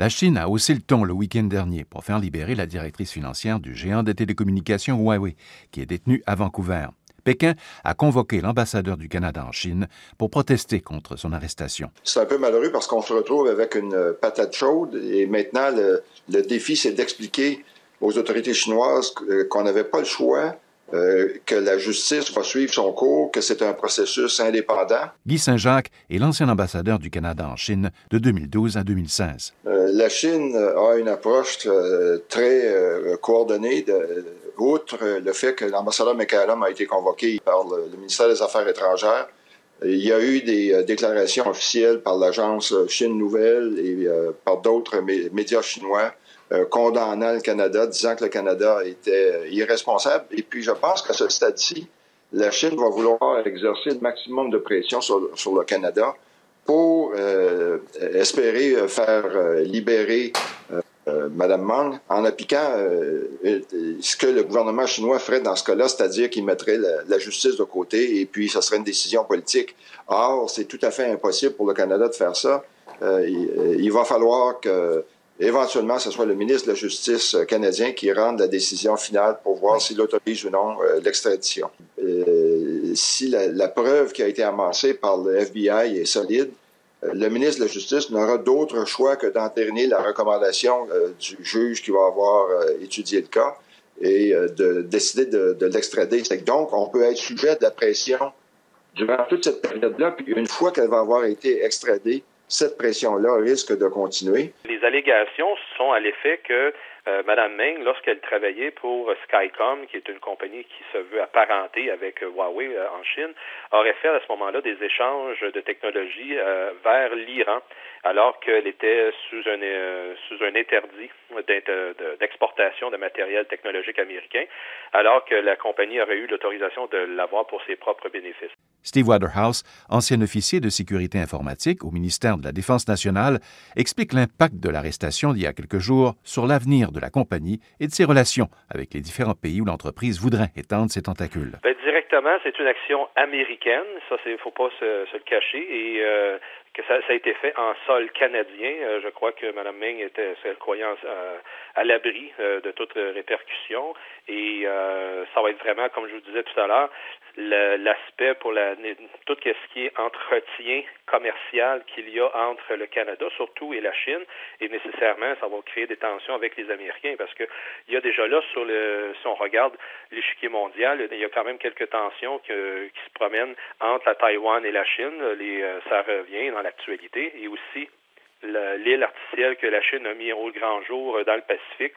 La Chine a haussé le ton le week-end dernier pour faire libérer la directrice financière du géant des télécommunications Huawei, qui est détenue à Vancouver. Pékin a convoqué l'ambassadeur du Canada en Chine pour protester contre son arrestation. C'est un peu malheureux parce qu'on se retrouve avec une patate chaude et maintenant le, défi, c'est d'expliquer aux autorités chinoises qu'on n'avait pas le choix euh, que la justice va suivre son cours, que c'est un processus indépendant. Guy Saint-Jacques est l'ancien ambassadeur du Canada en Chine de 2012 à 2016. Euh, la Chine a une approche euh, très coordonnée, de, outre le fait que l'ambassadeur McCallum a été convoqué par le, ministère des Affaires étrangères. Il y a eu des déclarations officielles par l'agence Chine Nouvelle et par d'autres médias chinois euh, condamnant le Canada, disant que le Canada était euh, irresponsable. Et puis, je pense qu'à ce stade-ci, la Chine va vouloir exercer le maximum de pression sur, le Canada pour euh, espérer faire libérer Mme Mang en appliquant ce que le gouvernement chinois ferait dans ce cas-là, c'est-à-dire qu'il mettrait la, justice de côté et puis ce serait une décision politique. Or, c'est tout à fait impossible pour le Canada de faire ça. il, va falloir que éventuellement, ce soit le ministre de la Justice euh, canadien qui rende la décision finale pour voir s'il autorise ou non euh, l'extradition. Euh, si la, preuve qui a été amassée par le FBI est solide, le ministre de la Justice n'aura d'autre choix que d'entériner la recommandation du juge qui va avoir étudié le cas et de décider de, de l'extrader. Donc, on peut être sujet de la pression durant toute cette période-là, puis une fois qu'elle va avoir été extradée, cette pression-là risque de continuer. Les allégations sont à l'effet que euh, Mme Meng, lorsqu'elle travaillait pour Skycom, qui est une compagnie qui se veut apparenter avec Huawei euh, en Chine, aurait fait à ce moment-là des échanges de technologies euh, vers l'Iran, alors qu'elle était sous un, sous un interdit d'exportation de matériel technologique américain, alors que la compagnie aurait eu l'autorisation de l'avoir pour ses propres bénéfices. Steve Waterhouse, ancien officier de sécurité informatique au ministère de la Défense nationale, explique l'impact de l'arrestation d'il y a quelques jours sur l'avenir de la compagnie et de ses relations avec les différents pays où l'entreprise voudrait étendre ses tentacules. Ben, directement, c'est une action américaine, ça, il ne faut pas se, le cacher, et euh, que ça, a été fait en sol canadien. Euh, je crois que Mme Ming était, elle croyant, euh, à l'abri de toute répercussion, et ça va être vraiment, comme je vous disais tout à l'heure, l'aspect pour la, tout ce qui est entretien commercial qu'il y a entre le Canada, surtout, et la Chine, et nécessairement, ça va créer des tensions avec les Américains, parce que il y a déjà là, sur le, si on regarde l'échiquier mondial, il y a quand même quelques tensions qui se promènent entre la Taïwan et la Chine. Les, euh, ça revient dans et aussi l'île artificielle que la Chine a mis au grand jour euh, dans le Pacifique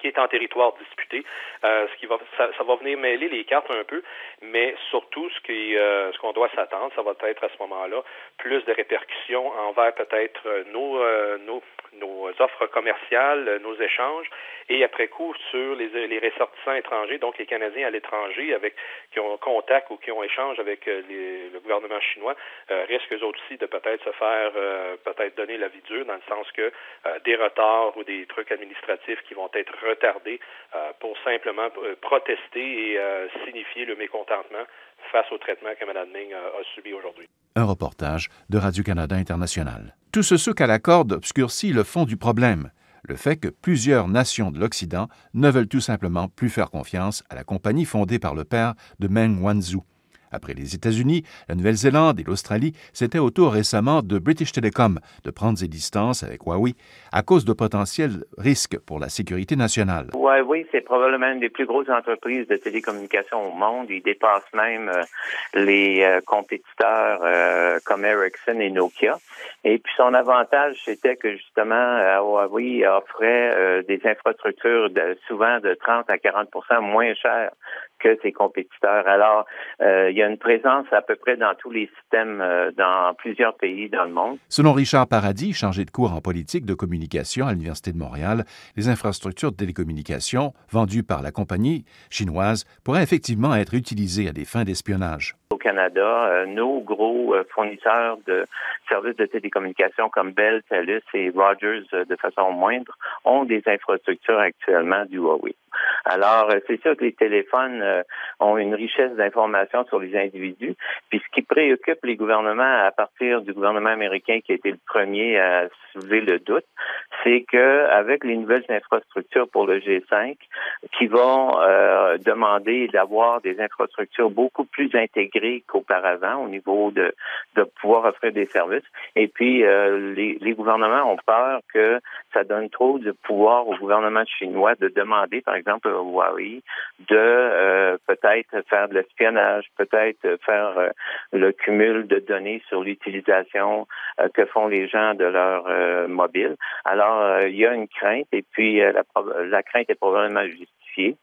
qui est en territoire disputé, euh, ce qui va, ça, va venir mêler les cartes un peu, mais surtout ce qui, euh, ce qu'on doit s'attendre, ça va être à ce moment-là plus de répercussions envers peut-être euh, nos, nos, nos offres commerciales, nos échanges, et après coup sur les, les ressortissants étrangers, donc les Canadiens à l'étranger avec qui ont contact ou qui ont échange avec les, le gouvernement chinois, risquent eux aussi de peut-être se faire peut-être donner la vie dure dans le sens que des retards ou des trucs administratifs qui vont être retardé euh, pour simplement euh, protester et euh, signifier le mécontentement face au traitement que Mme Ming a subi aujourd'hui. Un reportage de Radio-Canada International. Tout ce souk à la corde obscurcit le fond du problème, le fait que plusieurs nations de l'Occident ne veulent tout simplement plus faire confiance à la compagnie fondée par le père de Meng Wanzhou. Après les États-Unis, la Nouvelle-Zélande et l'Australie, c'était au tour récemment de British Telecom de prendre ses distances avec Huawei à cause de potentiels risques pour la sécurité nationale. Huawei, c'est probablement une des plus grosses entreprises de télécommunications au monde. Il dépasse même euh, les euh, compétiteurs euh, comme Ericsson et Nokia. Et puis son avantage, c'était que justement, Huawei offrait des infrastructures souvent de 30 à 40 moins chères que ses compétiteurs. Alors, euh, il y a une présence à peu près dans tous les systèmes euh, dans plusieurs pays dans le monde. Selon Richard Paradis, chargé de cours en politique de communication à l'Université de Montréal, les infrastructures de télécommunications vendues par la compagnie chinoise pourraient effectivement être utilisées à des fins d'espionnage. Au Canada, euh, nos gros fournisseurs de services de télécommunications comme Bell, TELUS et Rogers, de façon moindre, ont des infrastructures actuellement du Huawei. Alors, euh, c'est sûr que les téléphones euh, ont une richesse d'informations sur les individus. Puis ce qui préoccupe les gouvernements à partir du gouvernement américain qui a été le premier à soulever le doute, c'est que avec les nouvelles infrastructures pour le G5, qui vont euh, demander d'avoir des infrastructures beaucoup plus intégrées qu'auparavant au niveau de, de pouvoir offrir des services. Et puis euh, les, les gouvernements ont peur que ça donne trop de pouvoir au gouvernement chinois de demander, par exemple, à Huawei de euh, peut-être faire de l'espionnage, peut-être faire euh, le cumul de données sur l'utilisation euh, que font les gens de leur mobile. Alors, il y a une crainte et puis la, la crainte est probablement justifiée.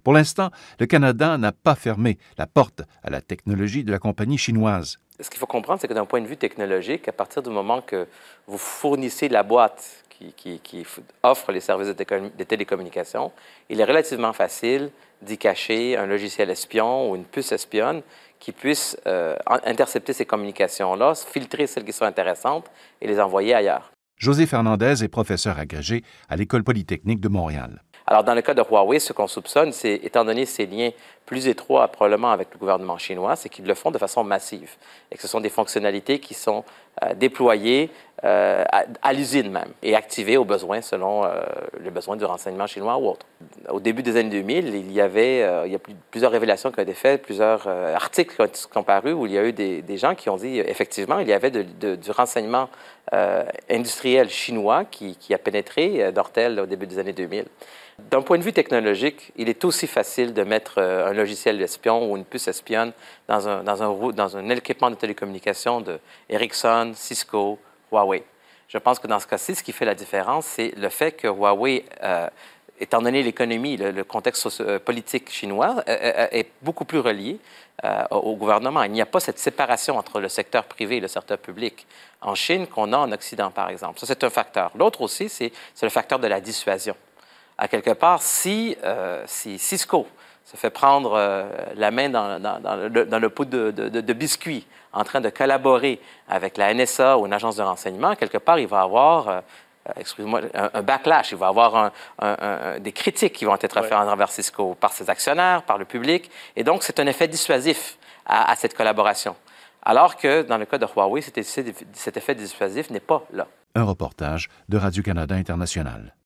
Pour l'instant, le Canada n'a pas fermé la porte à la technologie de la compagnie chinoise. Ce qu'il faut comprendre, c'est que d'un point de vue technologique, à partir du moment que vous fournissez la boîte qui, offre les services de, télécommunications, il est relativement facile d'y cacher un logiciel espion ou une puce espionne qui puisse euh, intercepter ces communications-là, filtrer celles qui sont intéressantes et les envoyer ailleurs. José Fernandez est professeur agrégé à l'École polytechnique de Montréal. Alors, dans le cas de Huawei, ce qu'on soupçonne, c'est, étant donné ses liens plus étroits probablement avec le gouvernement chinois, c'est qu'ils le font de façon massive et que ce sont des fonctionnalités qui sont euh, déployées euh, à, l'usine même et activées au besoin selon euh, les besoins du renseignement chinois ou autre. Au début des années 2000, il y avait y a plusieurs révélations qui ont été faites, plusieurs articles qui ont, paru où il y a eu des, gens qui ont dit effectivement il y avait du renseignement industriel chinois qui, qui a pénétré Dortel au début des années 2000. D'un point de vue technologique, il est aussi facile de mettre euh, un logiciel espion ou une puce espionne dans un, dans un équipement de télécommunication de Ericsson, Cisco, Huawei. Je pense que dans ce cas-ci, ce qui fait la différence, c'est le fait que Huawei, euh, étant donné l'économie, le, contexte euh, politique chinois, est beaucoup plus relié au gouvernement. Il n'y a pas cette séparation entre le secteur privé et le secteur public en Chine qu'on a en Occident, par exemple. Ça, c'est un facteur. L'autre aussi, c'est le facteur de la dissuasion à quelque part, si, euh, si Cisco se fait prendre euh, la main dans, le, pot de, biscuits en train de collaborer avec la NSA ou une agence de renseignement, quelque part, il va avoir, euh, excusez-moi, un, backlash, il va avoir des critiques qui vont être faites envers Cisco par ses actionnaires, par le public, et donc c'est un effet dissuasif à, cette collaboration. Alors que dans le cas de Huawei, cet effet dissuasif n'est pas là. Un reportage de Radio-Canada International.